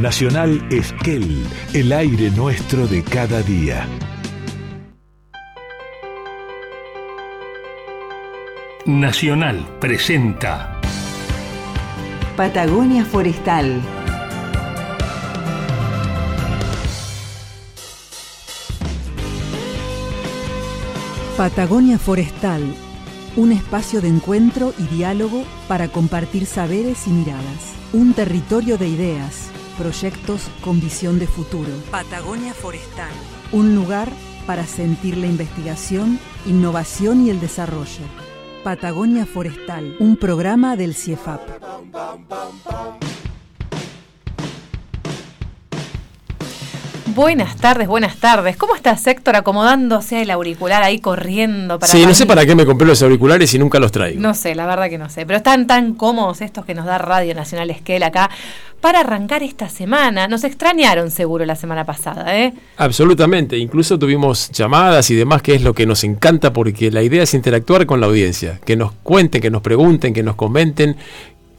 Nacional Esquel, el aire nuestro de cada día. Nacional presenta Patagonia Forestal. Patagonia Forestal, un espacio de encuentro y diálogo para compartir saberes y miradas. Un territorio de ideas, proyectos con visión de futuro. Patagonia Forestal. Un lugar para sentir la investigación, innovación y el desarrollo. Patagonia Forestal, un programa del CIEFAP. Buenas tardes, buenas tardes. ¿Cómo estás, Héctor? Acomodándose el auricular ahí corriendo para. Sí, no sé para qué me compré los auriculares y nunca los traigo. No sé, la verdad que no sé. Pero están tan cómodos estos que nos da Radio Nacional Esquel acá para arrancar esta semana. Nos extrañaron seguro la semana pasada, ¿eh? Absolutamente. Incluso tuvimos llamadas y demás, que es lo que nos encanta porque la idea es interactuar con la audiencia. Que nos cuenten, que nos pregunten, que nos comenten,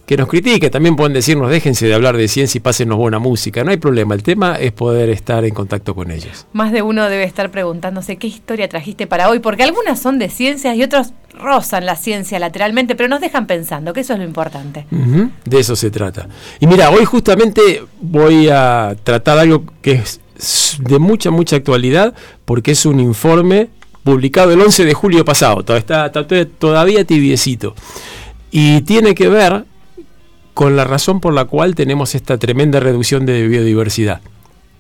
que nos critique, también pueden decirnos, déjense de hablar de ciencia y pásenos buena música, no hay problema, el tema es poder estar en contacto con ellos. Más de uno debe estar preguntándose qué historia trajiste para hoy, porque algunas son de ciencias y otros rozan la ciencia lateralmente, pero nos dejan pensando, que eso es lo importante. de eso se trata. Y mira, hoy justamente voy a tratar algo que es de mucha, mucha actualidad, porque es un informe publicado el 11 de julio pasado, está, está todavía tibiecito, y tiene que ver con la razón por la cual tenemos esta tremenda reducción de biodiversidad.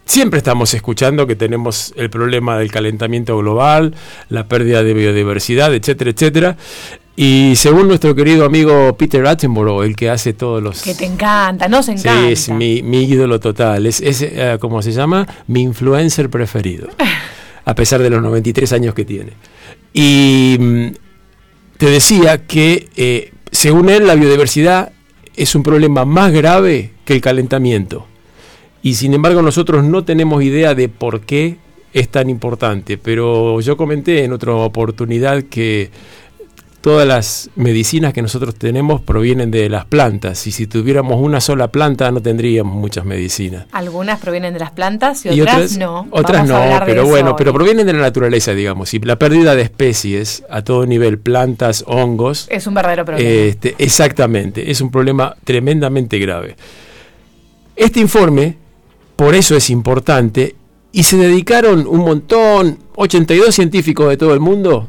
Siempre estamos escuchando que tenemos el problema del calentamiento global, la pérdida de biodiversidad, etcétera, etcétera. Y según nuestro querido amigo Peter Attenborough, el que hace todos los... Que te encanta, nos encanta. Sí, es mi, ídolo total, es, es eh, ¿cómo se llama? Mi influencer preferido, a pesar de los 93 años que tiene. Y mm, te decía que, eh, según él, la biodiversidad es un problema más grave que el calentamiento. Y sin embargo nosotros no tenemos idea de por qué es tan importante. Pero yo comenté en otra oportunidad que todas las medicinas que nosotros tenemos provienen de las plantas y si tuviéramos una sola planta no tendríamos muchas medicinas. Algunas provienen de las plantas y, otras, no. Otras no, pero bueno, pero provienen de la naturaleza, digamos. Y la pérdida de especies a todo nivel, plantas, hongos. Es un verdadero problema. Este, exactamente, es un problema tremendamente grave. Este informe, por eso es importante, y se dedicaron un montón, 82 científicos de todo el mundo,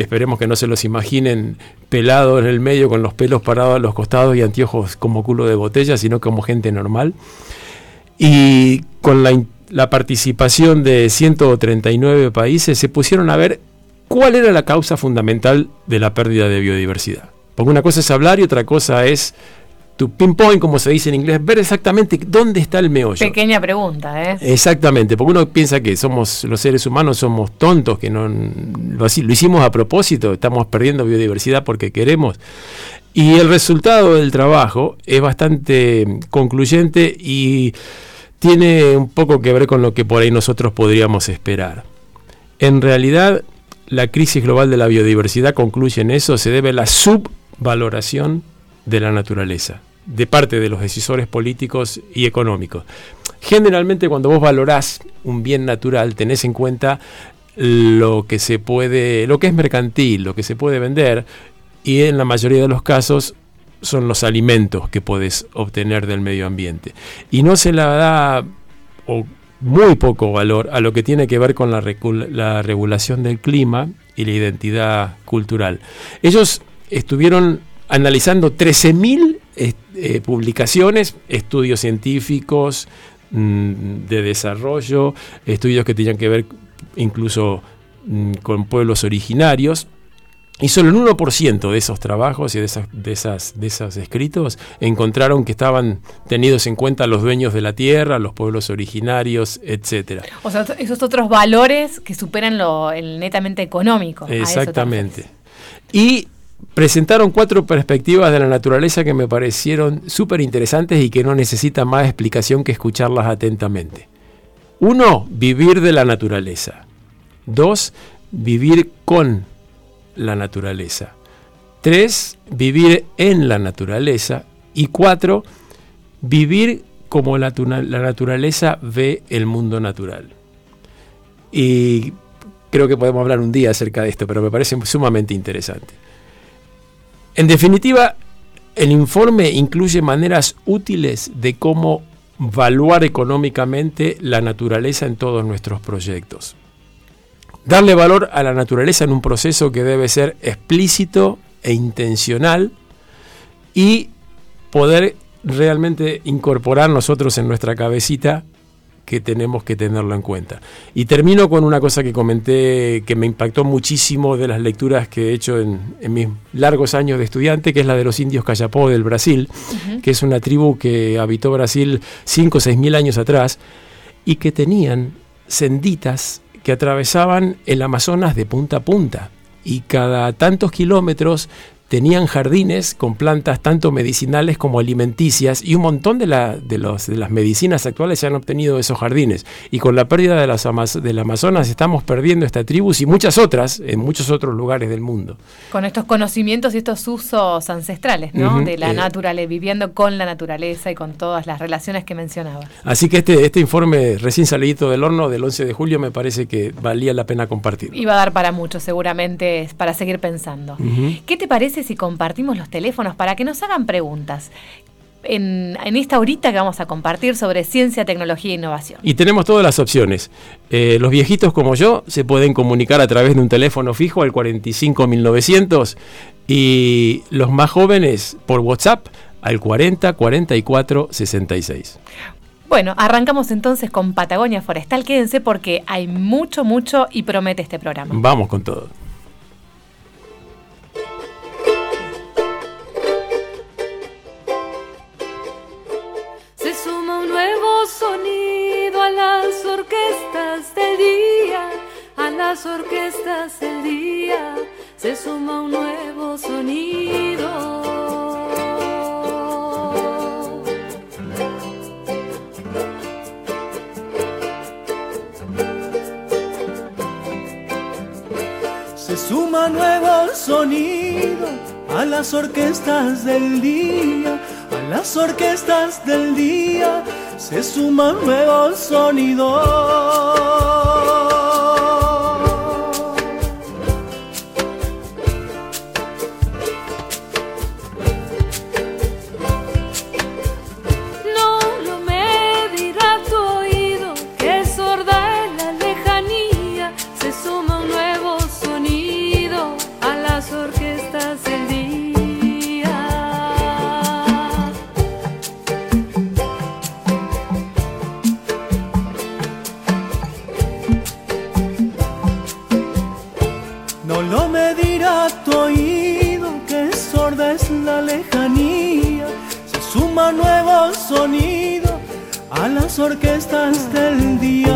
esperemos que no se los imaginen pelados en el medio con los pelos parados a los costados y anteojos como culo de botella, sino como gente normal. Y con la, la participación de 139 países se pusieron a ver cuál era la causa fundamental de la pérdida de biodiversidad. Porque una cosa es hablar y otra cosa es tu pinpoint, como se dice en inglés, ver exactamente dónde está el meollo. Pequeña pregunta, ¿eh? Exactamente, porque uno piensa que somos los seres humanos somos tontos, que no lo, lo hicimos a propósito, estamos perdiendo biodiversidad porque queremos. Y el resultado del trabajo es bastante concluyente y tiene un poco que ver con lo que por ahí nosotros podríamos esperar. En realidad, la crisis global de la biodiversidad concluye en eso, se debe a la subvaloración de la naturaleza, de parte de los decisores políticos y económicos. Generalmente cuando vos valorás un bien natural, tenés en cuenta lo que se puede, lo que es mercantil, lo que se puede vender, y en la mayoría de los casos son los alimentos que puedes obtener del medio ambiente. Y no se le da o muy poco valor a lo que tiene que ver con la, la regulación del clima y la identidad cultural. Ellos estuvieron analizando 13.000 eh, publicaciones, estudios científicos mm, de desarrollo, estudios que tenían que ver incluso mm, con pueblos originarios. Y solo el 1% de esos trabajos y de, esas, de, esas, de esos escritos encontraron que estaban tenidos en cuenta los dueños de la tierra, los pueblos originarios, etc. O sea, esos otros valores que superan lo el netamente económico. Exactamente. Y presentaron cuatro perspectivas de la naturaleza que me parecieron súper interesantes y que no necesitan más explicación que escucharlas atentamente. Uno, vivir de la naturaleza. Dos, vivir con la naturaleza. Tres, vivir en la naturaleza. Y cuatro, vivir como la, la naturaleza ve el mundo natural. Y creo que podemos hablar un día acerca de esto, pero me parece sumamente interesante. En definitiva, el informe incluye maneras útiles de cómo evaluar económicamente la naturaleza en todos nuestros proyectos. Darle valor a la naturaleza en un proceso que debe ser explícito e intencional y poder realmente incorporar nosotros en nuestra cabecita que tenemos que tenerlo en cuenta. Y termino con una cosa que comenté que me impactó muchísimo de las lecturas que he hecho en, mis largos años de estudiante, que es la de los indios Cayapó del Brasil, que es una tribu que habitó Brasil 5 o 6 mil años atrás y que tenían senditas que atravesaban el Amazonas de punta a punta. Y cada tantos kilómetros tenían jardines con plantas tanto medicinales como alimenticias y un montón de, la, de, los, de las medicinas actuales se han obtenido de esos jardines. Y con la pérdida de las del Amazonas estamos perdiendo esta tribu y muchas otras en muchos otros lugares del mundo. Con estos conocimientos y estos usos ancestrales, ¿no? de la eh, naturaleza, viviendo con la naturaleza y con todas las relaciones que mencionaba. Así que este, este informe recién salido del horno del 11 de julio me parece que valía la pena compartir. Va a dar para mucho, seguramente, para seguir pensando. ¿Qué te parece? Si compartimos los teléfonos para que nos hagan preguntas? En, esta horita que vamos a compartir sobre ciencia, tecnología e innovación. Y tenemos todas las opciones. Eh, los viejitos como yo se pueden comunicar a través de un teléfono fijo al 45900 y los más jóvenes por WhatsApp al 40 44 66. Bueno, arrancamos entonces con Patagonia Forestal. Quédense porque hay mucho, mucho y promete este programa. Vamos con todo. Orquestas del día, a las orquestas del día se suma un nuevo sonido. Se suma nuevo sonido a las orquestas del día, a las orquestas del día se suman nuevos sonidos. Orquestas del día.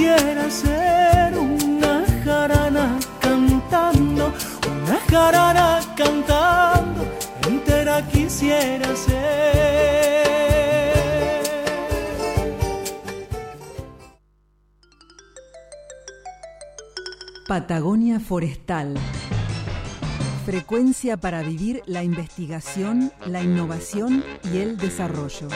quisiera ser una jarana cantando, una jarana cantando, entera quisiera ser. Patagonia Forestal. Frecuencia para vivir la investigación, la innovación y el desarrollo.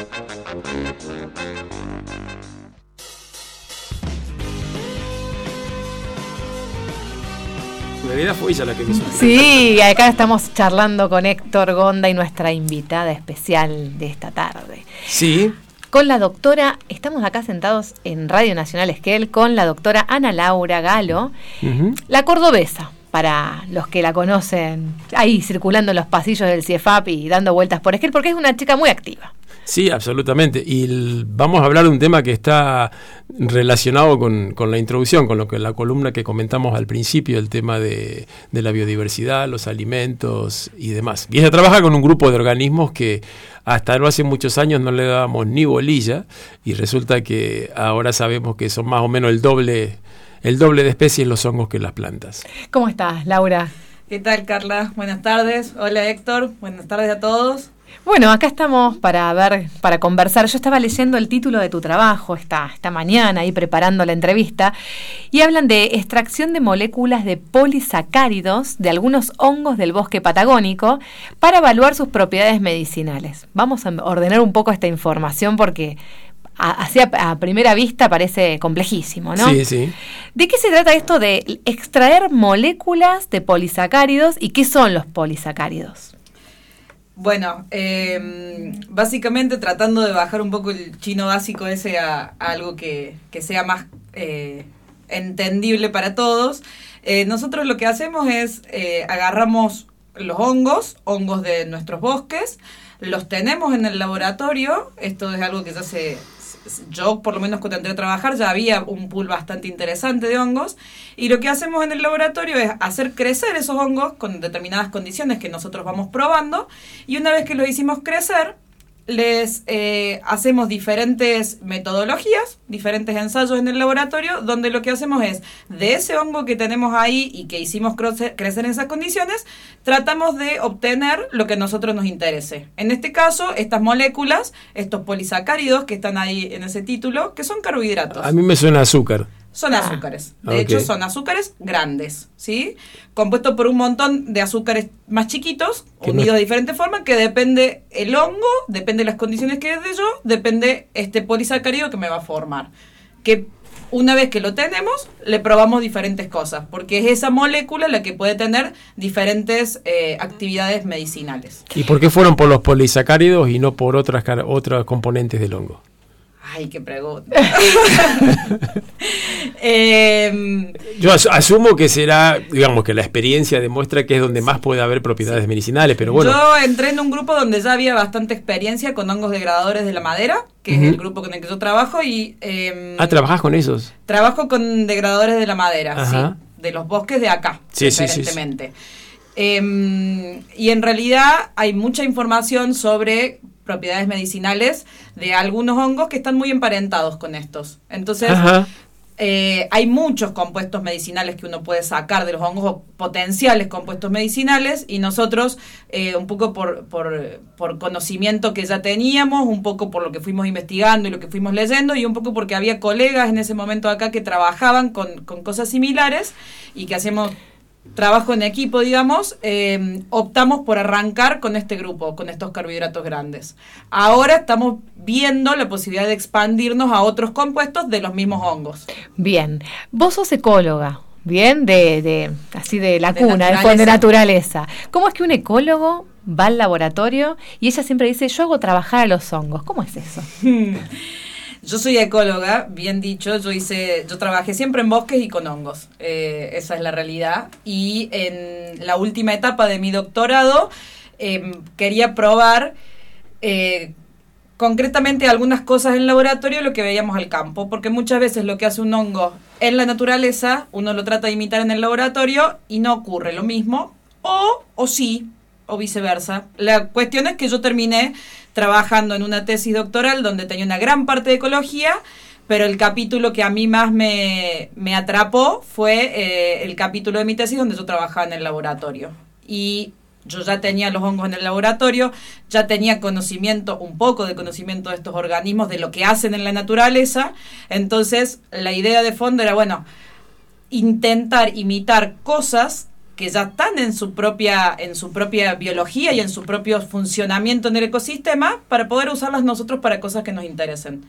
En realidad fue ella la que me hizo. Sí, acá estamos charlando con Héctor Gonda y nuestra invitada especial de esta tarde. Sí, Con la doctora, estamos acá sentados en Radio Nacional Esquel con la doctora Ana Laura Galo, la cordobesa, para los que la conocen, ahí circulando en los pasillos del CIEFAP y dando vueltas por Esquel, porque es una chica muy activa. Sí, absolutamente. Y el- vamos a hablar de un tema que está relacionado con, con la introducción, con lo que la columna que comentamos al principio, el tema de, de la biodiversidad, los alimentos y demás. Y ella trabaja con un grupo de organismos que hasta no hace muchos años no le dábamos ni bolilla y resulta que ahora sabemos que son más o menos el doble, el doble de especies los hongos que las plantas. ¿Cómo estás, Laura? ¿Qué tal, Carla? Buenas tardes. Hola, Héctor. Buenas tardes a todos. Bueno, acá estamos para ver, para conversar. Yo estaba leyendo el título de tu trabajo esta, esta mañana, ahí preparando la entrevista, y hablan de extracción de moléculas de polisacáridos de algunos hongos del bosque patagónico para evaluar sus propiedades medicinales. Vamos a ordenar un poco esta información porque así a, a primera vista parece complejísimo, ¿no? Sí, sí. ¿De qué se trata esto de extraer moléculas de polisacáridos y qué son los polisacáridos? Bueno, eh, básicamente tratando de bajar un poco el chino básico ese a, a algo que, que sea más eh, entendible para todos, eh, nosotros lo que hacemos es eh, agarramos los hongos, hongos de nuestros bosques, los tenemos en el laboratorio, esto es algo que ya se... Yo, por lo menos cuando entré a trabajar, ya había un pool bastante interesante de hongos. Y lo que hacemos en el laboratorio es hacer crecer esos hongos con determinadas condiciones que nosotros vamos probando. Y una vez que los hicimos crecer, les eh, hacemos diferentes metodologías, diferentes ensayos en el laboratorio, donde lo que hacemos es, de ese hongo que tenemos ahí y que hicimos crecer en esas condiciones, tratamos de obtener lo que a nosotros nos interese. En este caso, estas moléculas, estos polisacáridos que están ahí en ese título, que son carbohidratos. A mí me suena azúcar. Son Ah. azúcares. De hecho, son azúcares grandes, ¿sí? Compuestos por un montón de azúcares más chiquitos, no unidos de diferente forma, que depende el hongo, depende las condiciones que es de yo, depende este polisacárido que me va a formar. Que una vez que lo tenemos, le probamos diferentes cosas, porque es esa molécula la que puede tener diferentes eh, actividades medicinales. ¿Y por qué fueron por los polisacáridos y no por otras, otras componentes del hongo? Ay, qué pregunta. Em, Yo as- asumo que será, digamos, que la experiencia demuestra que es donde más puede haber propiedades medicinales, pero bueno, Yo entré en un grupo donde ya había bastante experiencia con hongos degradadores de la madera, que es el grupo con el que yo trabajo, y em, ah, ¿trabajás con esos? trabajo con degradadores de la madera, Ajá. sí, de los bosques de acá, Sí, sí, sí, sí. preferentemente. Em, y en realidad hay mucha información sobre propiedades medicinales de algunos hongos que están muy emparentados con estos. Entonces, eh, hay muchos compuestos medicinales que uno puede sacar de los hongos o potenciales compuestos medicinales y nosotros eh, un poco por, por, por conocimiento que ya teníamos, un poco por lo que fuimos investigando y lo que fuimos leyendo y un poco porque había colegas en ese momento acá que trabajaban con, con cosas similares y que hacíamos trabajo en equipo, digamos, eh, optamos por arrancar con este grupo, con estos carbohidratos grandes. Ahora estamos viendo la posibilidad de expandirnos a otros compuestos de los mismos hongos. Bien, vos sos ecóloga, bien, de, de así de la De cuna, naturaleza. de naturaleza. ¿Cómo es que un ecólogo va al laboratorio y ella siempre dice, yo hago trabajar a los hongos? ¿Cómo es eso? Yo soy ecóloga, bien dicho, yo hice, yo trabajé siempre en bosques y con hongos, eh, esa es la realidad. Y en la última etapa de mi doctorado em, quería probar eh, concretamente algunas cosas en laboratorio lo que veíamos al campo, porque muchas veces lo que hace un hongo en la naturaleza, uno lo trata de imitar en el laboratorio y no ocurre lo mismo, o, o sí, o viceversa. La cuestión es que yo terminé trabajando en una tesis doctoral donde tenía una gran parte de ecología, pero el capítulo que a mí más me, me atrapó fue eh, el capítulo de mi tesis donde yo trabajaba en el laboratorio. y yo ya tenía los hongos en el laboratorio, ya tenía conocimiento, un poco de conocimiento de estos organismos, de lo que hacen en la naturaleza. Entonces, la idea de fondo era, bueno, intentar imitar cosas que ya están en su propia en su propia biología y en su propio funcionamiento en el ecosistema para poder usarlas nosotros para cosas que nos interesen.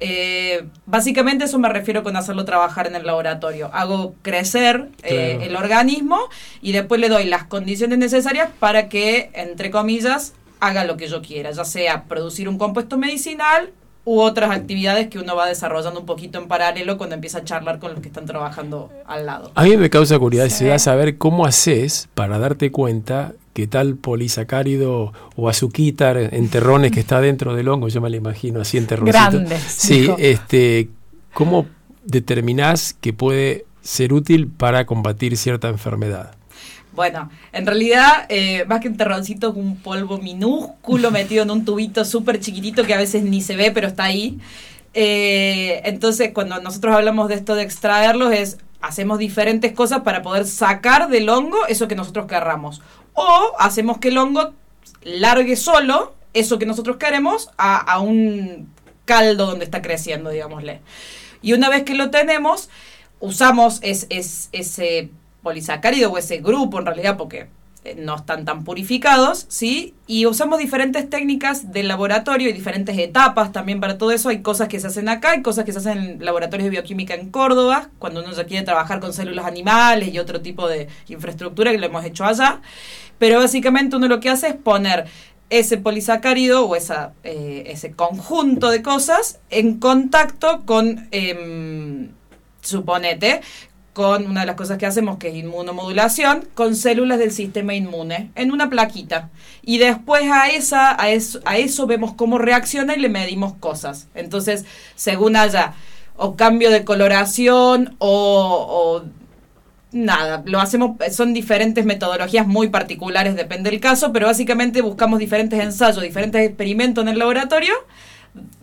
Eh, básicamente eso me refiero con hacerlo trabajar en el laboratorio. Hago crecer eh, Claro. el organismo y después le doy las condiciones necesarias para que, entre comillas, haga lo que yo quiera, ya sea producir un compuesto medicinal u otras actividades que uno va desarrollando un poquito en paralelo cuando empieza a charlar con los que están trabajando al lado. A mí me causa curiosidad saber cómo haces para darte cuenta que tal polisacárido o azuquitar en terrones que está dentro del hongo, yo me lo imagino así en terroncitos. Grandes, Sí, dijo. este, ¿cómo determinás que puede ser útil para combatir cierta enfermedad? Bueno, en realidad, eh, más que un terroncito, es un polvo minúsculo metido en un tubito súper chiquitito que a veces ni se ve, pero está ahí. Eh, entonces, cuando nosotros hablamos de esto de extraerlos, es hacemos diferentes cosas para poder sacar del hongo eso que nosotros querramos. O hacemos que el hongo largue solo eso que nosotros queremos a, a un caldo donde está creciendo, digámosle. Y una vez que lo tenemos, usamos es, es- ese polisacárido o ese grupo en realidad, porque eh, no están tan purificados, ¿sí? Y usamos diferentes técnicas del laboratorio y diferentes etapas también para todo eso. Hay cosas que se hacen acá, hay cosas que se hacen en laboratorios de bioquímica en Córdoba, cuando uno ya quiere trabajar con células animales y otro tipo de infraestructura que lo hemos hecho allá. Pero básicamente uno lo que hace es poner ese polisacárido o esa, eh, ese conjunto de cosas en contacto con, em, suponete, con una de las cosas que hacemos que es inmunomodulación, con células del sistema inmune en una plaquita. Y después a, esa, a, eso, a eso vemos cómo reacciona y le medimos cosas. Entonces, según haya o cambio de coloración o, nada, lo hacemos, son diferentes metodologías muy particulares, depende del caso, pero básicamente buscamos diferentes ensayos, diferentes experimentos en el laboratorio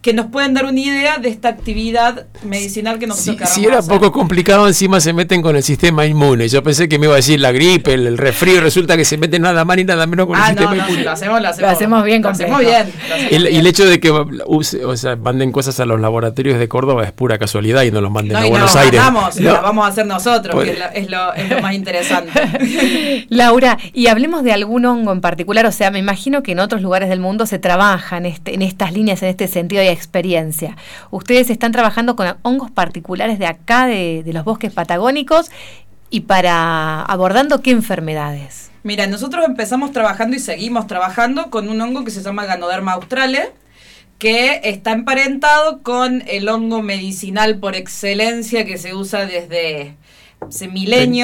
que nos pueden dar una idea de esta actividad medicinal que nosotros Si, queramos si era hacer. poco complicado, encima se meten con el sistema inmune. Yo pensé que me iba a decir la gripe, el, el resfrío, resulta que se meten nada más ni nada menos con Ah, el no, sistema no, inmune. lo hacemos, lo hacemos. Lo hacemos bien Lo hacemos bien. El, y el hecho de que use- o sea, manden cosas a los laboratorios de Córdoba es pura casualidad y no los manden No, a y Buenos no, Aires. ganamos, la vamos a hacer nosotros, Pues- que es lo, es lo- es lo más interesante. Laura, y hablemos de algún hongo en particular, o sea, me imagino que en otros lugares del mundo se trabaja en, este, en estas líneas, en este sentido de experiencia. Ustedes están trabajando con hongos particulares de acá, de, los bosques patagónicos, y para abordando qué enfermedades. Mira, nosotros empezamos trabajando y seguimos trabajando con un hongo que se llama Ganoderma australe, que está emparentado con el hongo medicinal por excelencia que se usa desde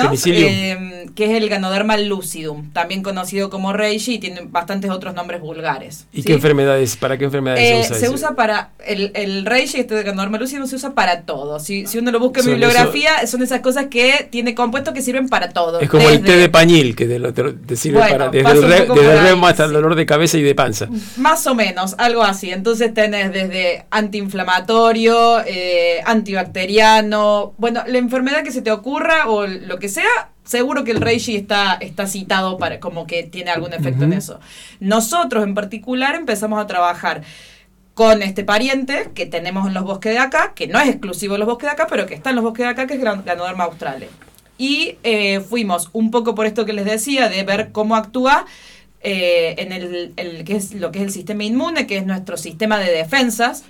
Penicillium. eh, que es el Ganoderma lucidum, también conocido como reishi y tiene bastantes otros nombres vulgares. ¿Y ¿sí? qué enfermedades, para qué enfermedades Eh, se usa se ese? usa para el, el reishi, este de Ganoderma lucidum se usa para todo. Si, si uno lo busca en Son bibliografía, son esas cosas que tiene compuestos que sirven para todo. Es como el té de pañil, que lo- te sirve Bueno, para desde el, re- desde reuma hasta el dolor de cabeza y de panza. Más o menos, algo así. Entonces tenés desde antiinflamatorio, eh, antibacteriano, bueno, la enfermedad que se te ocurra o lo que sea, seguro que el reishi está, está citado para como que tiene algún efecto en eso. Nosotros en particular empezamos a trabajar con este pariente que tenemos en los bosques de acá, que no es exclusivo de los bosques de acá, pero que está en los bosques de acá, que es Ganoderma australe. Y eh, fuimos un poco por esto que les decía, de ver cómo actúa eh, en el, el- que es lo que es el sistema inmune, que es nuestro sistema de defensas.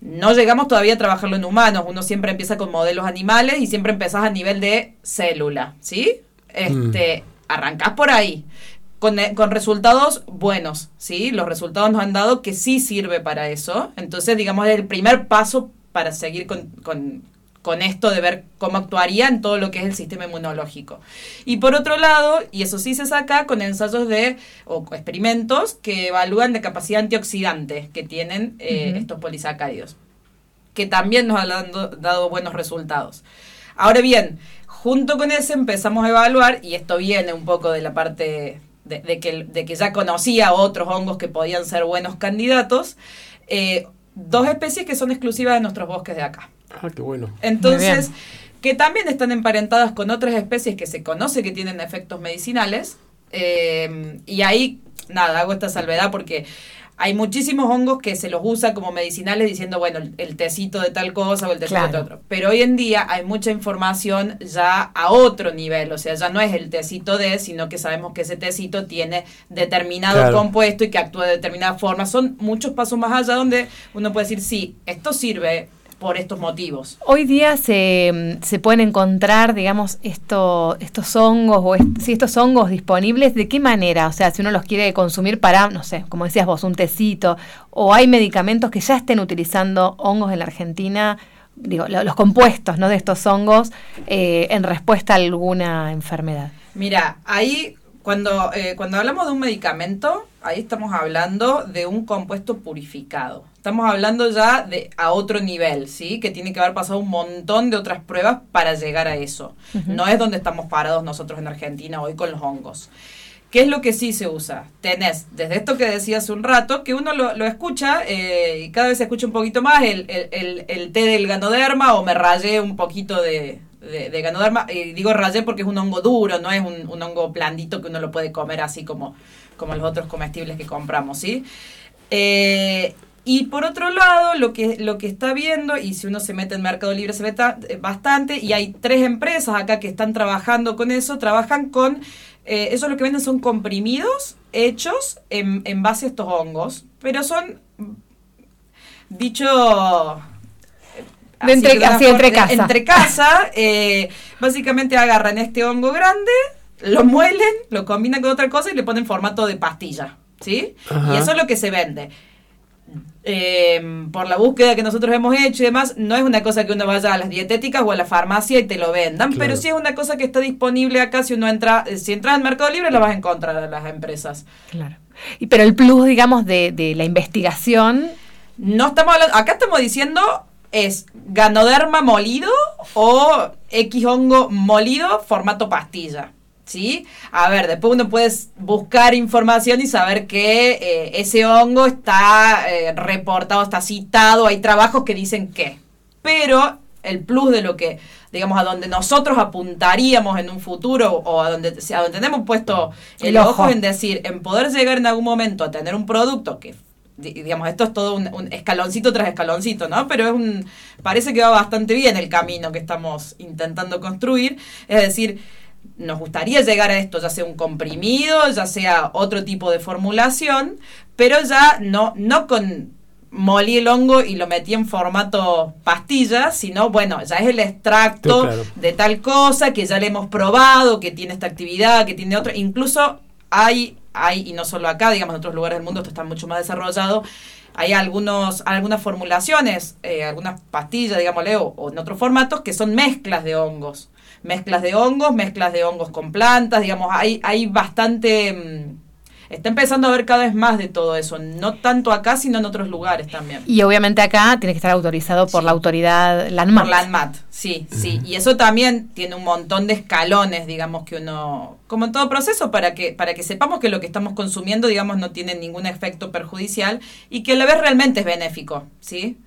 No llegamos todavía a trabajarlo en humanos, uno siempre empieza con modelos animales y siempre empezás a nivel de célula, ¿sí? Este, arrancás por ahí. Con, eh, con resultados buenos, ¿sí? Los resultados nos han dado que sí sirve para eso. Entonces, digamos, es el primer paso para seguir con, con- con esto de ver cómo actuaría en todo lo que es el sistema inmunológico. Y por otro lado, y eso sí se saca con ensayos de, o experimentos que evalúan la capacidad antioxidante que tienen eh, estos polisacáridos, que también nos han dado, dado buenos resultados. Ahora bien, junto con ese empezamos a evaluar, y esto viene un poco de la parte de, de que, de que ya conocía otros hongos que podían ser buenos candidatos, eh, dos especies que son exclusivas de nuestros bosques de acá. Ah, qué bueno. Entonces, que también están emparentadas con otras especies que se conoce que tienen efectos medicinales, Eh, y ahí, nada, hago esta salvedad porque hay muchísimos hongos que se los usa como medicinales diciendo, bueno, el, el tecito de tal cosa o el tecito Claro. de otro. Pero hoy en día hay mucha información ya a otro nivel, o sea, ya no es el tecito de, sino que sabemos que ese tecito tiene determinado Claro. compuesto y que actúa de determinada forma. Son muchos pasos más allá donde uno puede decir, sí, esto sirve por estos motivos. Hoy día se, se pueden encontrar, digamos, esto, estos hongos o est- sí, estos hongos disponibles. ¿De qué manera? O sea, si uno los quiere consumir para, no sé, como decías vos, un tecito, o hay medicamentos que ya estén utilizando hongos en la Argentina, digo, lo- los compuestos ¿no? de estos hongos eh, en respuesta a alguna enfermedad. Mira, ahí cuando, eh, cuando hablamos de un medicamento, ahí estamos hablando de un compuesto purificado. Estamos hablando ya de a otro nivel, ¿sí? Que tiene que haber pasado un montón de otras pruebas para llegar a eso. No es donde estamos parados nosotros en Argentina hoy con los hongos. ¿Qué es lo que sí se usa? Tenés, desde esto que decía hace un rato, que uno lo, lo escucha eh, y cada vez se escucha un poquito más el, el, el- el té del ganoderma o me rayé un poquito de, de, de ganoderma. Y digo rayé porque es un hongo duro, no es un, un hongo blandito que uno lo puede comer así como, como los otros comestibles que compramos, ¿sí? Eh, y por otro lado, lo que, lo que está viendo, y si uno se mete en Mercado Libre se ve eh, bastante, y hay tres empresas acá que están trabajando con eso, trabajan con, eh, eso lo que venden son comprimidos hechos en, en base a estos hongos, pero son, dicho... De entre- así, entre casa. entre casa, eh, básicamente agarran este hongo grande, lo muelen, lo combinan con otra cosa y le ponen formato de pastilla, ¿sí? Ajá. Y eso es lo que se vende. Eh, por la búsqueda que nosotros hemos hecho y demás, no es una cosa que uno vaya a las dietéticas o a la farmacia y te lo vendan, Claro. pero sí es una cosa que está disponible acá. Si uno entra, eh, si entras en Mercado Libre, lo vas a encontrar a las empresas. Claro. Y, pero el plus, digamos, de, de la investigación No estamos hablando, acá estamos diciendo es ganoderma molido o X hongo molido formato pastilla. ¿Sí? A ver, después uno puede buscar información y saber que eh, ese hongo está eh, reportado, está citado, hay trabajos que dicen que. Pero el plus de lo que, digamos, a donde nosotros apuntaríamos en un futuro o a donde, a donde tenemos puesto el, El ojo. ojo. en decir, en poder llegar en algún momento a tener un producto que digamos, esto es todo un, un escaloncito tras escaloncito, ¿no? Pero es un, parece que va bastante bien el camino que estamos intentando construir. Es decir, nos gustaría llegar a esto, ya sea un comprimido, ya sea otro tipo de formulación, pero ya no, no con molí el hongo y lo metí en formato pastilla, sino bueno, ya es el extracto Claro. de tal cosa que ya le hemos probado, que tiene esta actividad, que tiene otra, incluso hay, hay, y no solo acá, digamos, en otros lugares del mundo esto está mucho más desarrollado, hay algunos, algunas formulaciones, eh, algunas pastillas, digámosle, o, o en otros formatos, que son mezclas de hongos. Mezclas de hongos, mezclas de hongos con plantas, digamos, hay, hay bastante... mm, está empezando a haber cada vez más de todo eso, no tanto acá, sino en otros lugares también. Y obviamente acá tiene que estar autorizado por Sí. la autoridad LANMAT. Por la ANMAT, sí, sí. Y eso también tiene un montón de escalones, digamos, que uno, como en todo proceso, para que, para que sepamos que lo que estamos consumiendo, digamos, no tiene ningún efecto perjudicial y que a la vez realmente es benéfico, ¿sí?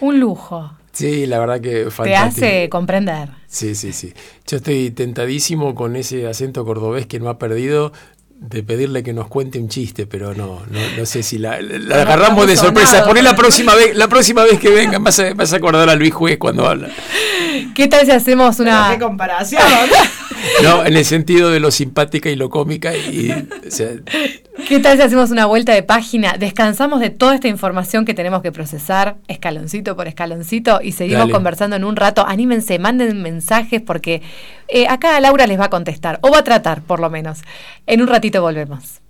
Un lujo. Sí, la verdad que Te fantástico. hace comprender. Sí, sí, sí. Yo estoy tentadísimo con ese acento cordobés que no ha perdido de pedirle que nos cuente un chiste, pero no, no, no sé si la, la- la No, agarramos de sorpresa. Poné la próxima vez, la próxima vez que venga, vas a, vas a acordar a Luis Juez cuando habla. ¿Qué tal si hacemos una... ¿Qué comparación? No, en el sentido de lo simpática y lo cómica y o sea, ¿Qué tal si hacemos una vuelta de página? Descansamos de toda esta información que tenemos que procesar, escaloncito por escaloncito, y seguimos Dale. conversando en un rato. Anímense, manden mensajes porque eh, acá Laura les va a contestar, o va a tratar por lo menos. En un ratito volvemos.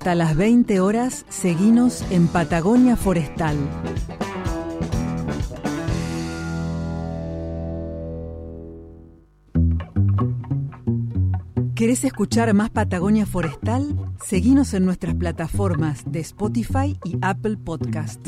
Hasta las 20 horas, seguinos en Patagonia Forestal. ¿Querés escuchar más Patagonia Forestal? Seguinos en nuestras plataformas de Spotify y Apple Podcast.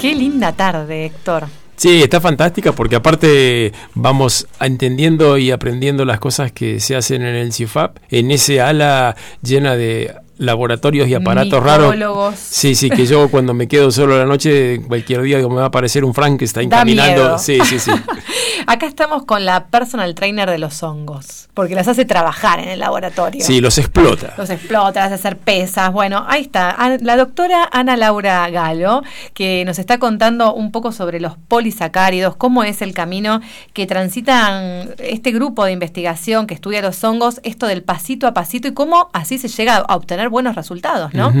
Qué linda tarde, Héctor. Sí, está fantástica porque aparte vamos entendiendo y aprendiendo las cosas que se hacen en el CIFAP, en ese ala llena de laboratorios y aparatos raros. Sí, sí, que yo cuando me quedo solo a la noche, cualquier día me va a aparecer un Frankenstein Da caminando. miedo. Sí, sí, sí. Acá estamos con la personal trainer de los hongos, porque las hace trabajar en el laboratorio. Sí, los explota. Los explota, hace hacer pesas. Bueno, ahí está. La doctora Ana Laura Galo, que nos está contando un poco sobre los polisacáridos, cómo es el camino que transitan este grupo de investigación que estudia los hongos, esto del pasito a pasito y cómo así se llega a obtener buenos resultados, ¿no?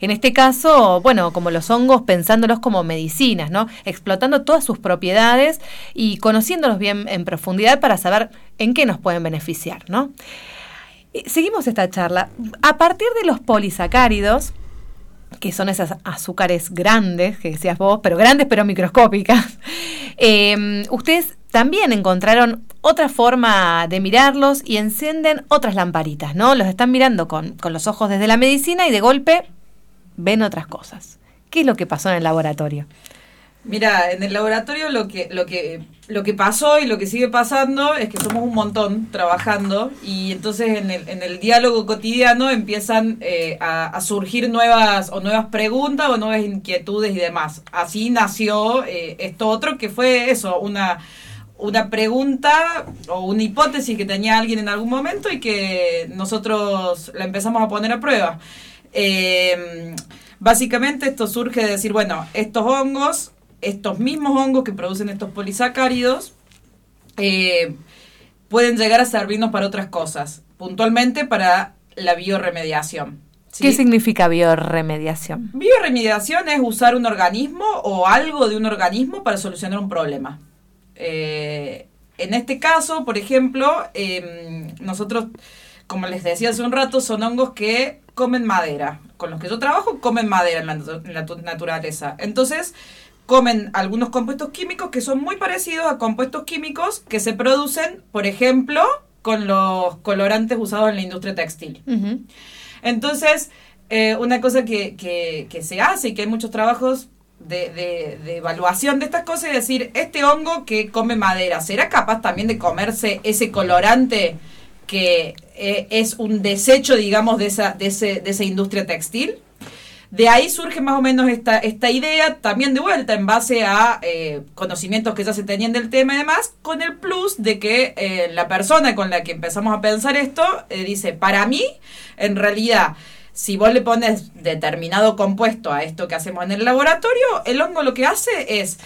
En este caso, bueno, como los hongos, pensándolos como medicinas, ¿no? Explotando todas sus propiedades y conociéndolos bien en profundidad para saber en qué nos pueden beneficiar, ¿no? Eh, Seguimos esta charla. A partir de los polisacáridos, que son esas azúcares grandes, que decías vos, pero grandes pero microscópicas, eh, ustedes también encontraron otra forma de mirarlos y encienden otras lamparitas, ¿no? Los están mirando con, con los ojos desde la medicina y de golpe ven otras cosas. ¿Qué es lo que pasó en el laboratorio? Mira, en el laboratorio lo que, lo que, lo que pasó y lo que sigue pasando es que somos un montón trabajando y entonces en el, en el diálogo cotidiano empiezan eh, a, surgir nuevas o nuevas preguntas o nuevas inquietudes y demás. Así nació eh, esto otro que fue eso, una, una pregunta o una hipótesis que tenía alguien en algún momento y que nosotros la empezamos a poner a prueba. Eh, básicamente esto surge de decir, bueno, estos hongos, estos mismos hongos que producen estos polisacáridos, eh, pueden llegar a servirnos para otras cosas, puntualmente para la bioremediación. ¿sí? ¿Qué significa bioremediación? Bioremediación es usar un organismo o algo de un organismo para solucionar un problema. Eh, en este caso, por ejemplo, eh, nosotros, como les decía hace un rato, son hongos que comen madera. Con los que yo trabajo, comen madera en la, en naturaleza. Entonces, comen algunos compuestos químicos que son muy parecidos a compuestos químicos que se producen, por ejemplo, con los colorantes usados en la industria textil. Entonces, eh, una cosa que, que, que se hace y que hay muchos trabajos de, de- evaluación de estas cosas es decir, este hongo que come madera, ¿será capaz también de comerse ese colorante que eh, es un desecho, digamos, de esa, de, ese, de esa industria textil. De ahí surge más o menos esta, esta idea, también de vuelta, en base a eh, conocimientos que ya se tenían del tema y demás, con el plus de que eh, la persona con la que empezamos a pensar esto dice, para mí, en realidad, si vos le pones determinado compuesto a esto que hacemos en el laboratorio, el hongo lo que hace es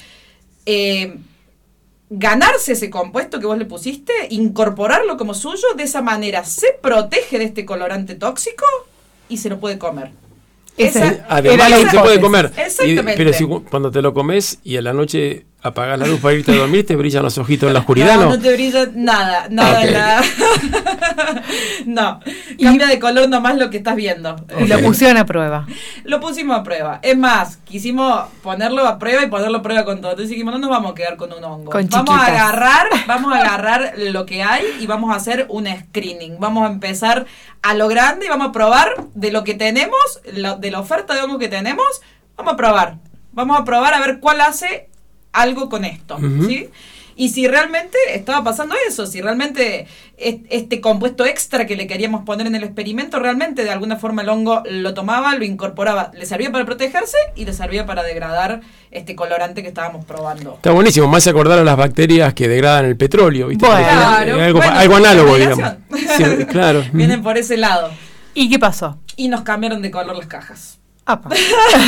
eh, ganarse ese compuesto que vos le pusiste, incorporarlo como suyo, de esa manera se protege de este colorante tóxico y se lo puede comer. Esa- Además, era se puede comer. Y- Exactamente. pero si cuando te lo comes y a la noche apagas la luz para irte a dormir, te brillan los ojitos en la oscuridad, no, ¿no? no te brilla nada, nada la... no, cambia de color nomás lo que estás viendo. Y lo pusieron a prueba. Lo pusimos a prueba. Es más, quisimos ponerlo a prueba y ponerlo a prueba con todo. Entonces dijimos, no nos vamos a quedar con un hongo. Con vamos a agarrar, vamos a agarrar lo que hay y vamos a hacer un screening. Vamos a empezar a lo grande y vamos a probar de lo que tenemos, lo- de la oferta de hongo que tenemos, vamos a probar. Vamos a probar a ver cuál hace algo con esto. ¿sí? Y si realmente estaba pasando eso, si realmente es- este compuesto extra que le queríamos poner en el experimento, realmente de alguna forma el hongo lo tomaba, lo incorporaba, le servía para protegerse y le servía para degradar este colorante que estábamos probando. Está buenísimo, más acordar a las bacterias que degradan el petróleo, ¿viste? Claro, algo, bueno, algo análogo, digamos. Sí, claro. Vienen por ese lado. ¿Y qué pasó? Y nos cambiaron de color las cajas. Apa.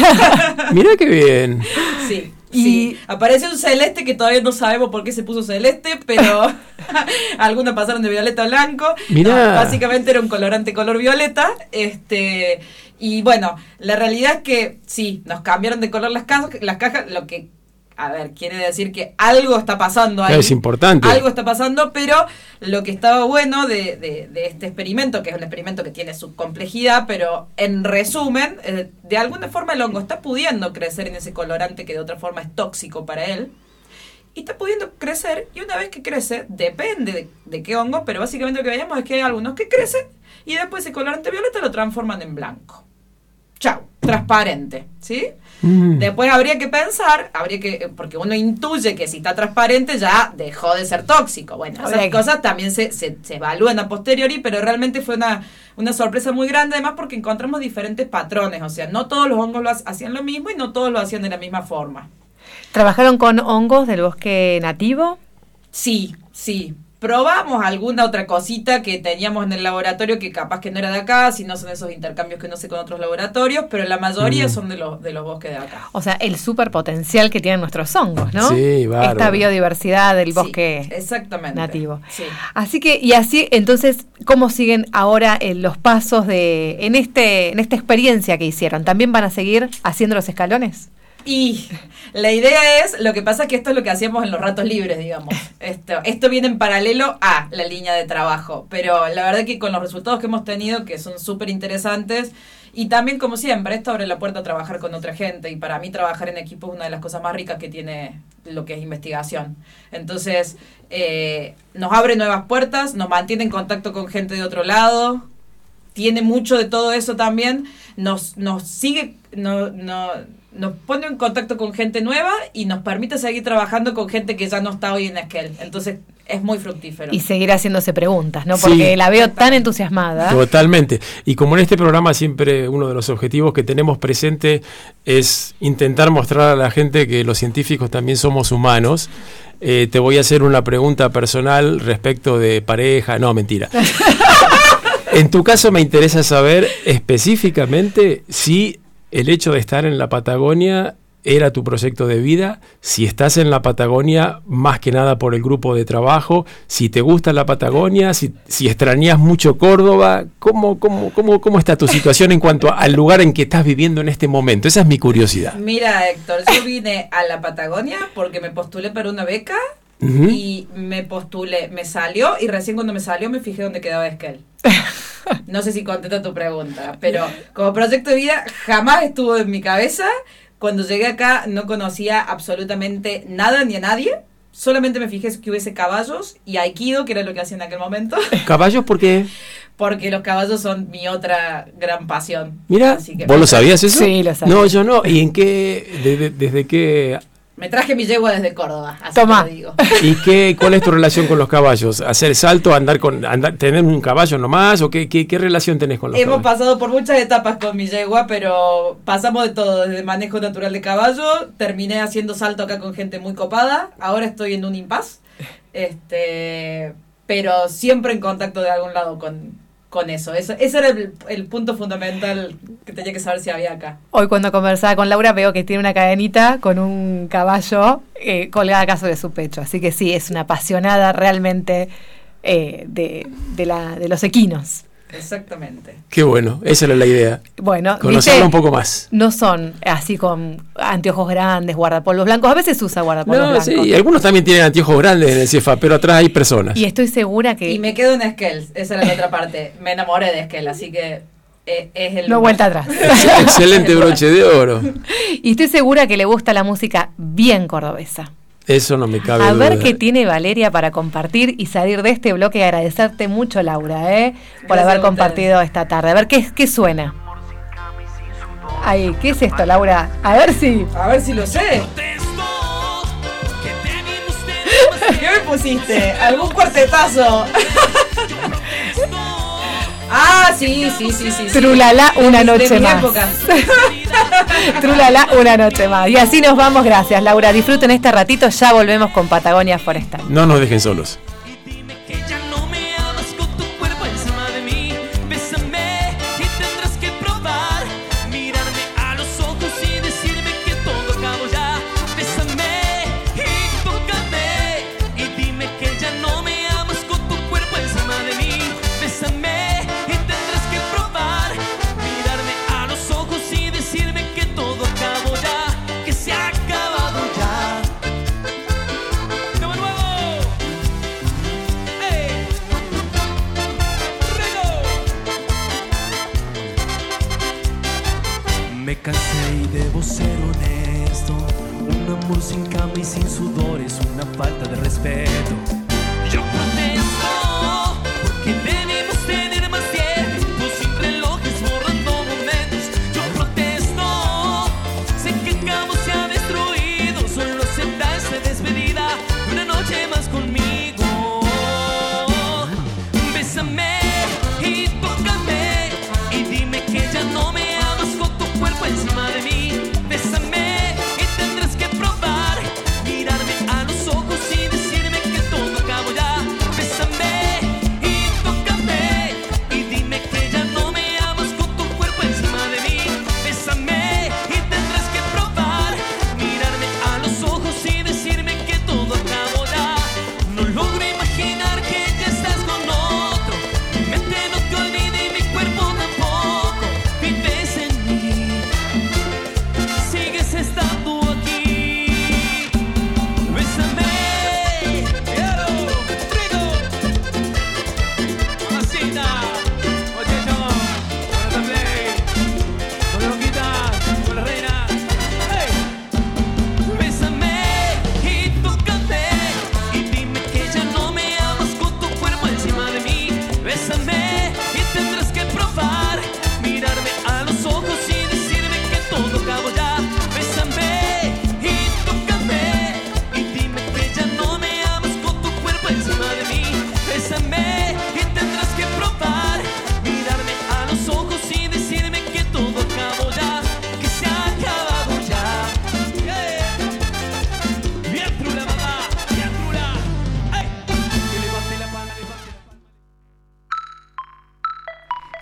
Mirá qué bien. Sí. Y- sí. Aparece un celeste que todavía no sabemos por qué se puso celeste, pero algunos pasaron de violeta a blanco. Mirá. No, básicamente era un colorante color violeta. Este, y bueno, la realidad es que sí, nos cambiaron de color las cajas, las cajas, lo que a ver, quiere decir que algo está pasando ahí. Es importante. Algo está pasando, pero lo que estaba bueno de, de- de este experimento, que es un experimento que tiene su complejidad, pero en resumen, eh, de alguna forma el hongo está pudiendo crecer en ese colorante que de otra forma es tóxico para él. Y está pudiendo crecer, y una vez que crece, depende de, de qué hongo, pero básicamente lo que veíamos es que hay algunos que crecen y después ese colorante violeta lo transforman en blanco. Chau, transparente, ¿sí? Mm. Después habría que pensar, habría que, porque uno intuye que si está transparente ya dejó de ser tóxico. Bueno, esas que- cosas también se, se, se evalúan a posteriori, pero realmente fue una, una sorpresa muy grande, además porque encontramos diferentes patrones. O sea, no todos los hongos lo ha- hacían lo mismo y no todos lo hacían de la misma forma. ¿Trabajaron con hongos del bosque nativo? Sí, sí. Probamos alguna otra cosita que teníamos en el laboratorio que capaz que no era de acá, si no son esos intercambios que no sé con otros laboratorios, pero la mayoría Mm. son de los, de los bosques de acá. O sea, el superpotencial que tienen nuestros hongos, ¿no? Sí, bárbaro. Esta biodiversidad del Sí, bosque exactamente. nativo. Sí. Así que, y así, entonces, ¿cómo siguen ahora eh, los pasos de en este, en esta experiencia que hicieron? ¿También van a seguir haciendo los escalones? Y la idea es, lo que pasa es que esto es lo que hacíamos en los ratos libres, digamos. Esto, esto viene en paralelo a la línea de trabajo, pero la verdad que con los resultados que hemos tenido, que son súper interesantes, y también como siempre, esto abre la puerta a trabajar con otra gente, y para mí trabajar en equipo es una de las cosas más ricas que tiene lo que es investigación. Entonces, eh, nos abre nuevas puertas, nos mantiene en contacto con gente de otro lado, tiene mucho de todo eso también, nos, nos sigue, no, no, nos pone en contacto con gente nueva y nos permite seguir trabajando con gente que ya no está hoy en aquel. Entonces es muy fructífero. Y seguir haciéndose preguntas, ¿no? Sí. Porque la veo tan entusiasmada. Totalmente. Y como en este programa siempre uno de los objetivos que tenemos presente es intentar mostrar a la gente que los científicos también somos humanos, eh, te voy a hacer una pregunta personal respecto de pareja. No, mentira. En tu caso me interesa saber específicamente si el hecho de estar en la Patagonia era tu proyecto de vida, si estás en la Patagonia más que nada por el grupo de trabajo, si te gusta la Patagonia, si, si extrañas mucho Córdoba, ¿cómo, cómo, cómo, ¿cómo está tu situación en cuanto al lugar en que estás viviendo en este momento? Esa es mi curiosidad. Mira, Héctor, yo vine a la Patagonia porque me postulé para una beca Y me postulé, me salió y recién cuando me salió me fijé dónde quedaba Esquel. No sé si contesta tu pregunta, pero como proyecto de vida jamás estuvo en mi cabeza. Cuando llegué acá no conocía absolutamente nada ni a nadie. Solamente me fijé que hubiese caballos y aikido, que era lo que hacía en aquel momento, ¿Caballos por qué? porque los caballos son mi otra gran pasión. Mira, Así que- ¿vos lo sabías eso? Sí, lo sabía. No, yo no. ¿Y en qué, de- de- desde qué Me traje mi yegua desde Córdoba, así Tomá. te lo digo. ¿Y qué, cuál es tu relación con los caballos? ¿Hacer salto, andar con, andar, tener un caballo nomás? ¿O qué, qué, qué relación tenés con los Hemos caballos? pasado por muchas etapas con mi yegua, pero pasamos de todo, desde manejo natural de caballo, terminé haciendo salto acá con gente muy copada, ahora estoy en un impas, este, pero siempre en contacto de algún lado con, con eso. eso. Ese era el, punto fundamental que tenía que saber si había acá. Hoy cuando conversaba con Laura veo que tiene una cadenita con un caballo eh, colgada acá sobre su pecho. Así que sí, es una apasionada realmente eh, de, de la, de los equinos. Exactamente. Qué bueno, esa era la idea. Bueno, Conocerlo un poco más. No son así con anteojos grandes, guardapolvos blancos. A veces usa guardapolvos No, blancos. sí, y algunos también tienen anteojos grandes en el CIEFA, pero atrás hay personas. Y estoy segura que Y me quedo en Skell, esa era la otra parte. Me enamoré de Skell, así que eh, es el... no vuelta atrás. Excelente broche de oro. y estoy segura que le gusta la música bien cordobesa. Eso no me cabe A duda. ver qué tiene Valeria para compartir y salir de este bloque y agradecerte mucho, Laura, ¿eh? por Gracias haber compartido esta tarde. A ver qué, qué suena. Ay, ¿qué es esto, Laura? A ver si. A ver si lo sé. ¿Qué me pusiste? ¿Algún cuartetazo? ah, sí, sí, sí, sí. sí. Trulala una De noche mi más. época. Trulala una noche más. Y así nos vamos, gracias, Laura. Disfruten este ratito, ya volvemos con Patagonia Forestal. No nos dejen solos. Sin cama y sin sudor es una falta de respeto.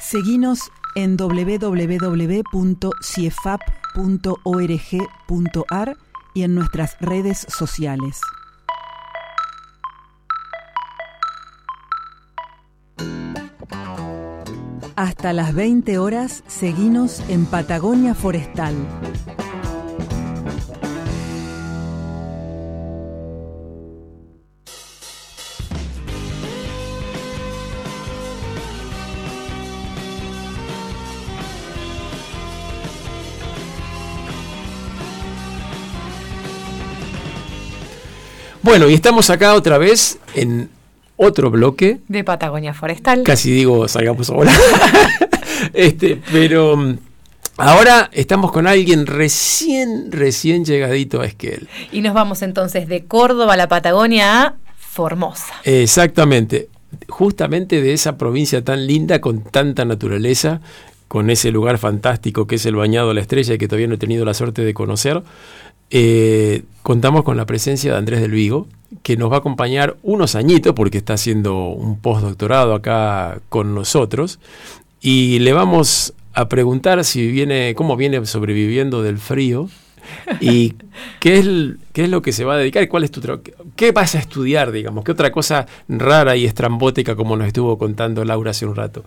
Seguinos en www.ciefap.org.ar y en nuestras redes sociales. Hasta las 20 horas, seguinos en Patagonia Forestal. Bueno, y estamos acá otra vez en otro bloque. De Patagonia Forestal. Casi digo, salgamos a volar. este, pero mm, Ahora estamos con alguien recién, recién llegadito a Esquel. Y nos vamos entonces de Córdoba a la Patagonia a Formosa. Exactamente, justamente de esa provincia tan linda, con tanta naturaleza, con ese lugar fantástico que es el Bañado de la Estrella y que todavía no he tenido la suerte de conocer, eh, contamos con la presencia de Andrés del Vigo, que nos va a acompañar unos añitos, porque está haciendo un postdoctorado acá con nosotros, y le vamos a preguntar si viene, cómo viene sobreviviendo del frío y qué es, qué es lo que se va a dedicar, cuál es tu qué vas a estudiar, digamos, qué otra cosa rara y estrambótica como nos estuvo contando Laura hace un rato.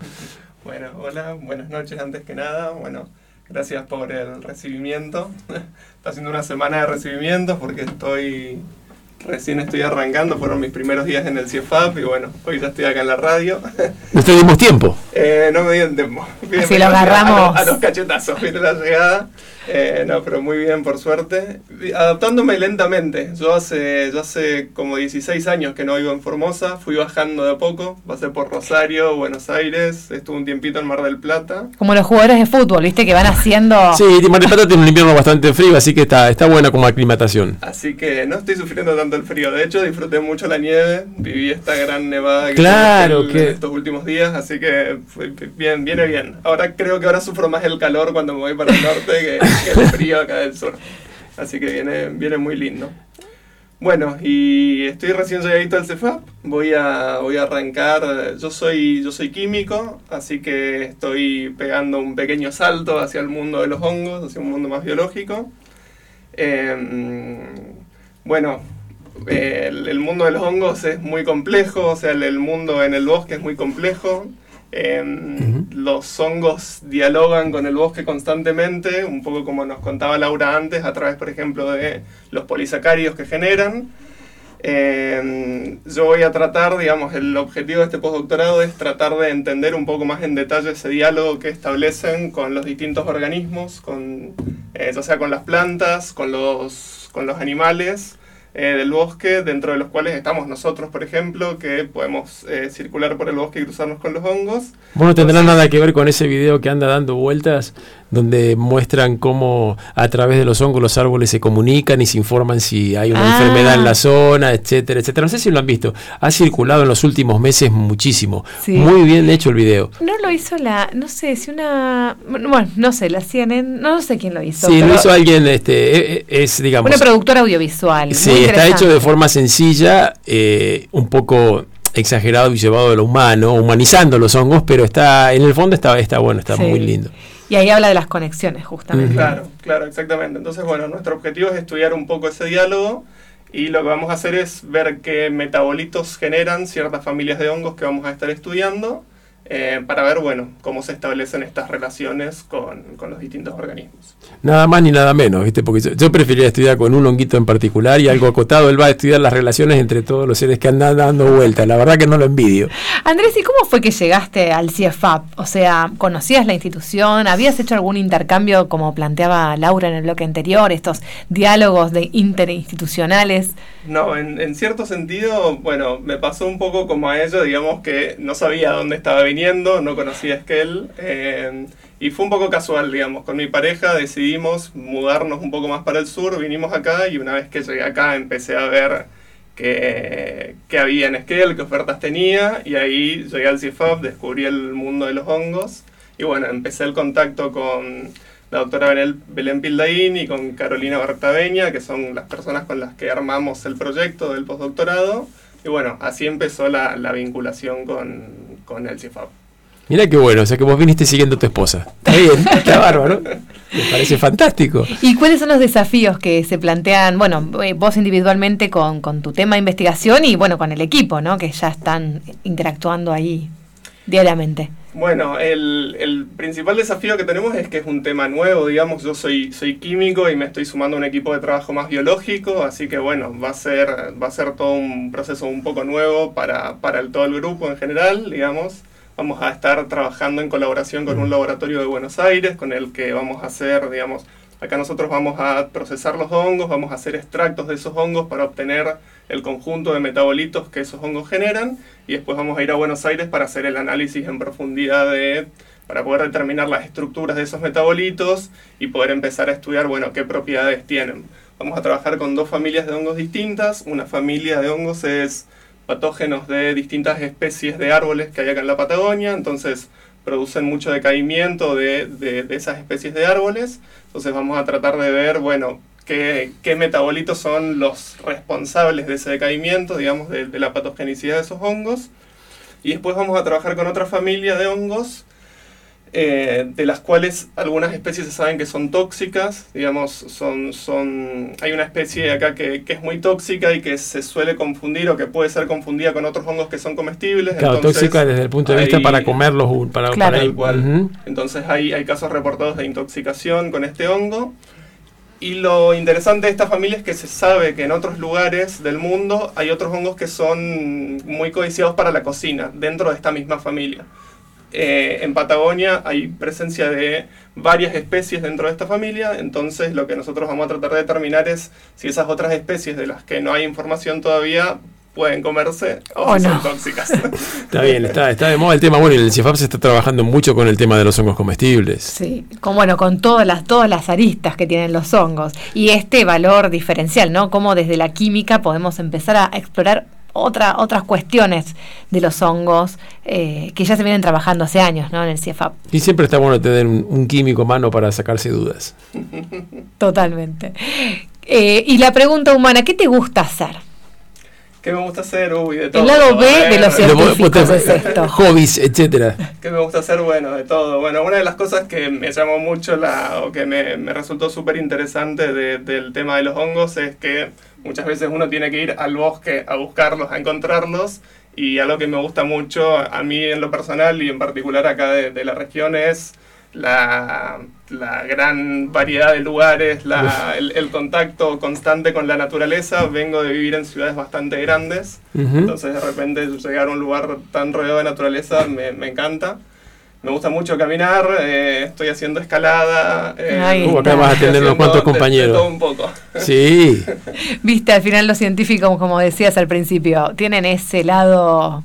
Bueno, hola, buenas noches antes que nada. Bueno, gracias por el recibimiento. Está siendo una semana de recibimientos porque estoy recién estoy arrancando, fueron mis primeros días en el CIEFAP y bueno, hoy ya estoy acá en la radio. No te dimos tiempo. Eh, no me dieron tiempo. Bien, Así lo agarramos. A, los- a los cachetazos, viste la llegada. Eh, no, pero muy bien, por suerte. Adaptándome lentamente. Yo hace, yo hace como 16 años que no vivo en Formosa. Fui bajando de a poco. Pasé por Rosario, Buenos Aires. Estuve un tiempito en Mar del Plata. Como los jugadores de fútbol, ¿viste? Que van haciendo... Sí, Mar del Plata tiene un invierno bastante frío, así que está, está buena como aclimatación. Así que no estoy sufriendo tanto el frío. De hecho, disfruté mucho la nieve. Viví esta gran nevada que Claro, tuvo en que- estos últimos días. Así que bien, viene bien. Ahora creo que ahora sufro más el calor cuando me voy para el norte que, que el frío acá del sur. Así que viene, viene muy lindo. Bueno, y estoy recién llegadito al CEFAP. Voy a, voy a arrancar. Yo soy, yo soy químico, así que estoy pegando un pequeño salto hacia el mundo de los hongos, hacia un mundo más biológico. Em, bueno, eh, el, el mundo de los hongos es muy complejo, o sea, el, el mundo en el bosque es muy complejo. Los hongos dialogan con el bosque constantemente, un poco como nos contaba Laura antes, a través, por ejemplo, de los polisacáridos que generan. Yo voy a tratar, digamos, el objetivo de este postdoctorado es tratar de entender un poco más en detalle ese diálogo que establecen con los distintos organismos, con, eh, ya sea con las plantas, con los, con los animales eh, del bosque, dentro de los cuales estamos nosotros, por ejemplo, que podemos eh, circular por el bosque y cruzarnos con los hongos. Vos no tendrás nada que ver con ese video que anda dando vueltas, donde muestran cómo a través de los hongos los árboles se comunican y se informan si hay una Ah. enfermedad en la zona, etcétera, etcétera. No sé si lo han visto. Ha circulado en los últimos meses muchísimo. Sí. Muy bien hecho el video. No lo hizo la, no sé, si una, bueno, no sé, la CNN, no sé quién lo hizo. Sí, lo hizo alguien, este, e- e- es, digamos... Una productora audiovisual. muy Sí, está hecho de forma sencilla, eh, un poco exagerado y llevado de lo humano, humanizando los hongos, pero está en el fondo está, está bueno, está Sí. muy lindo. Y ahí habla de las conexiones, justamente. Claro, claro, exactamente. Entonces, bueno, nuestro objetivo es estudiar un poco ese diálogo y lo que vamos a hacer es ver qué metabolitos generan ciertas familias de hongos que vamos a estar estudiando eh, para ver, bueno, cómo se establecen estas relaciones con, con los distintos organismos. Nada más ni nada menos, ¿viste? Porque yo, yo preferiría estudiar con un honguito en particular y algo acotado. Él va a estudiar las relaciones entre todos los seres que andan dando vueltas. La verdad que no lo envidio. Andrés, ¿y cómo fue que llegaste al CIEFAP? O sea, ¿conocías la institución? ¿Habías hecho algún intercambio, como planteaba Laura en el bloque anterior, estos diálogos de interinstitucionales? No, en, en cierto sentido, bueno, me pasó un poco como a ello, digamos que no sabía dónde estaba viniendo, no conocía a Esquel, eh, y fue un poco casual, digamos, con mi pareja decidimos mudarnos un poco más para el sur, vinimos acá y una vez que llegué acá empecé a ver qué, qué había en Esquel, qué ofertas tenía, y ahí llegué al CIFAP, descubrí el mundo de los hongos, y bueno, empecé el contacto con la doctora Benel- Belén Pildaín y con Carolina Bartaveña, que son las personas con las que armamos el proyecto del postdoctorado. Y bueno, así empezó la, la vinculación con, con el CIFAP. Mira qué bueno, o sea que vos viniste siguiendo a tu esposa. Está bien, está bárbaro. Me parece fantástico. ¿Y cuáles son los desafíos que se plantean, bueno, eh, vos individualmente con, con tu tema de investigación y bueno, con el equipo, ¿no? Que ya están interactuando ahí diariamente. Bueno, el, el principal desafío que tenemos es que es un tema nuevo, digamos, yo soy, soy químico y me estoy sumando a un equipo de trabajo más biológico, así que bueno, va a ser, va a ser todo un proceso un poco nuevo para, para el, todo el grupo en general, digamos. Vamos a estar trabajando en colaboración con un laboratorio de Buenos Aires, con el que vamos a hacer, digamos, acá nosotros vamos a procesar los hongos, vamos a hacer extractos de esos hongos para obtener el conjunto de metabolitos que esos hongos generan y después vamos a ir a Buenos Aires para hacer el análisis en profundidad de para poder determinar las estructuras de esos metabolitos y poder empezar a estudiar, bueno, qué propiedades tienen. Vamos a trabajar con dos familias de hongos distintas. Una familia de hongos es patógenos de distintas especies de árboles que hay acá en la Patagonia, entonces producen mucho decaimiento de, de- de esas especies de árboles. Entonces vamos a tratar de ver, bueno, qué, qué metabolitos son los responsables de ese decaimiento, digamos, de, de la patogenicidad de esos hongos. Y después vamos a trabajar con otra familia de hongos, eh, de las cuales algunas especies se saben que son tóxicas, digamos, son, son, hay una especie acá que, que es muy tóxica y que se suele confundir o que puede ser confundida con otros hongos que son comestibles. Claro, entonces tóxica desde el punto de vista hay- para comerlos, uh, para, Claro. para Tal cual. Ujú. Entonces hay, hay casos reportados de intoxicación con este hongo. Y lo interesante de esta familia es que se sabe que en otros lugares del mundo hay otros hongos que son muy codiciados para la cocina, dentro de esta misma familia. Eh, en Patagonia hay presencia de varias especies dentro de esta familia, entonces lo que nosotros vamos a tratar de determinar es si esas otras especies de las que no hay información todavía pueden comerse o, O si no. son tóxicas. Está bien, está, está de moda el tema. Bueno, y el CIEFAP se está trabajando mucho con el tema de los hongos comestibles. Sí, con, bueno, con todas las, todas las aristas que tienen los hongos y este valor diferencial, ¿no? Cómo desde la química podemos empezar a explorar otra, otras cuestiones de los hongos eh, que ya se vienen trabajando hace años, ¿no? En el CIEFAP. Y siempre está bueno tener un, un químico a mano para sacarse dudas. Totalmente. Eh, y la pregunta humana, ¿qué te gusta hacer? ¿Qué me gusta hacer? Uy, de todo. El lado B de los científicos es esto. Hobbies, etcétera. ¿Qué me gusta hacer? Bueno, de todo. Bueno, una de las cosas que me llamó mucho la, o que me, me resultó súper interesante de- del tema de los hongos es que muchas veces uno tiene que ir al bosque a buscarlos, a encontrarlos. Y algo que me gusta mucho a mí en lo personal y en particular acá de, de la región es la, la gran variedad de lugares, la- el, el contacto constante con la naturaleza. Vengo de vivir en ciudades bastante grandes. Entonces de repente llegar a un lugar tan rodeado de naturaleza me, me encanta. Me gusta mucho caminar, eh, estoy haciendo escalada. eh, Ahí Uh, acá vas a tener unos cuantos de- de compañeros. todo un poco. Sí, Viste, al final los científicos, como decías al principio, tienen ese lado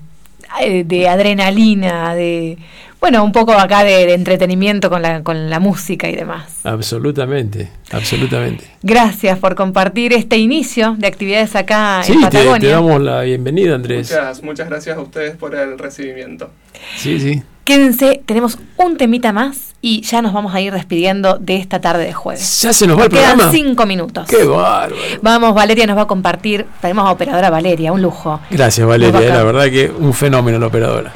eh, de adrenalina, de, bueno, un poco acá de, de entretenimiento con la, con la música y demás. absolutamente, absolutamente. Gracias por compartir este inicio de actividades acá Sí, en te, Patagonia. te damos la bienvenida, Andrés. Muchas, muchas gracias a ustedes por el recibimiento. Sí, sí. Quédense, tenemos un temita más y ya nos vamos a ir despidiendo de esta tarde de jueves. Ya se nos va el Quedan programa. cinco minutos. Qué bárbaro. Vamos, Valeria nos va a compartir. Tenemos a operadora Valeria, un lujo. Gracias, Valeria. eh, La verdad que un fenómeno la operadora.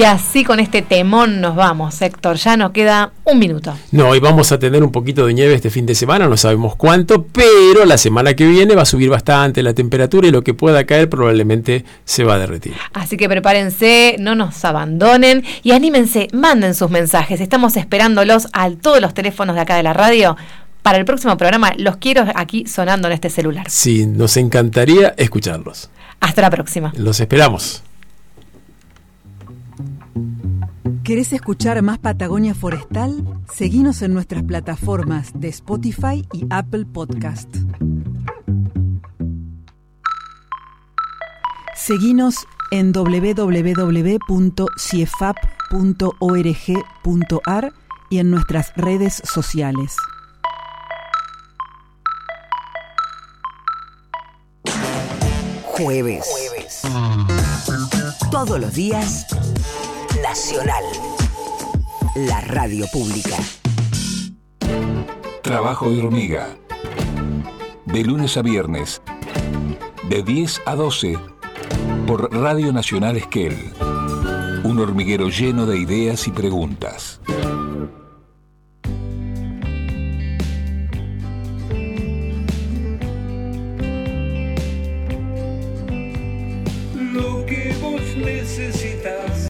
Y así con este temón nos vamos, Héctor. Ya nos queda un minuto. No, hoy vamos a tener un poquito de nieve este fin de semana, no sabemos cuánto, pero la semana que viene va a subir bastante la temperatura y lo que pueda caer probablemente se va a derretir. Así que prepárense, no nos abandonen y anímense, manden sus mensajes. Estamos esperándolos a todos los teléfonos de acá de la radio. Para el próximo programa los quiero aquí sonando en este celular. Sí, nos encantaría escucharlos. Hasta la próxima. Los esperamos. ¿Querés escuchar más Patagonia Forestal? Seguinos en nuestras plataformas de Spotify y Apple Podcast. Seguinos en www.ciefap.org.ar y en nuestras redes sociales. Jueves. Todos los días, Nacional. La radio pública. Trabajo de hormiga. De lunes a viernes. De 10 a 12. Por Radio Nacional Esquel. Un hormiguero lleno de ideas y preguntas.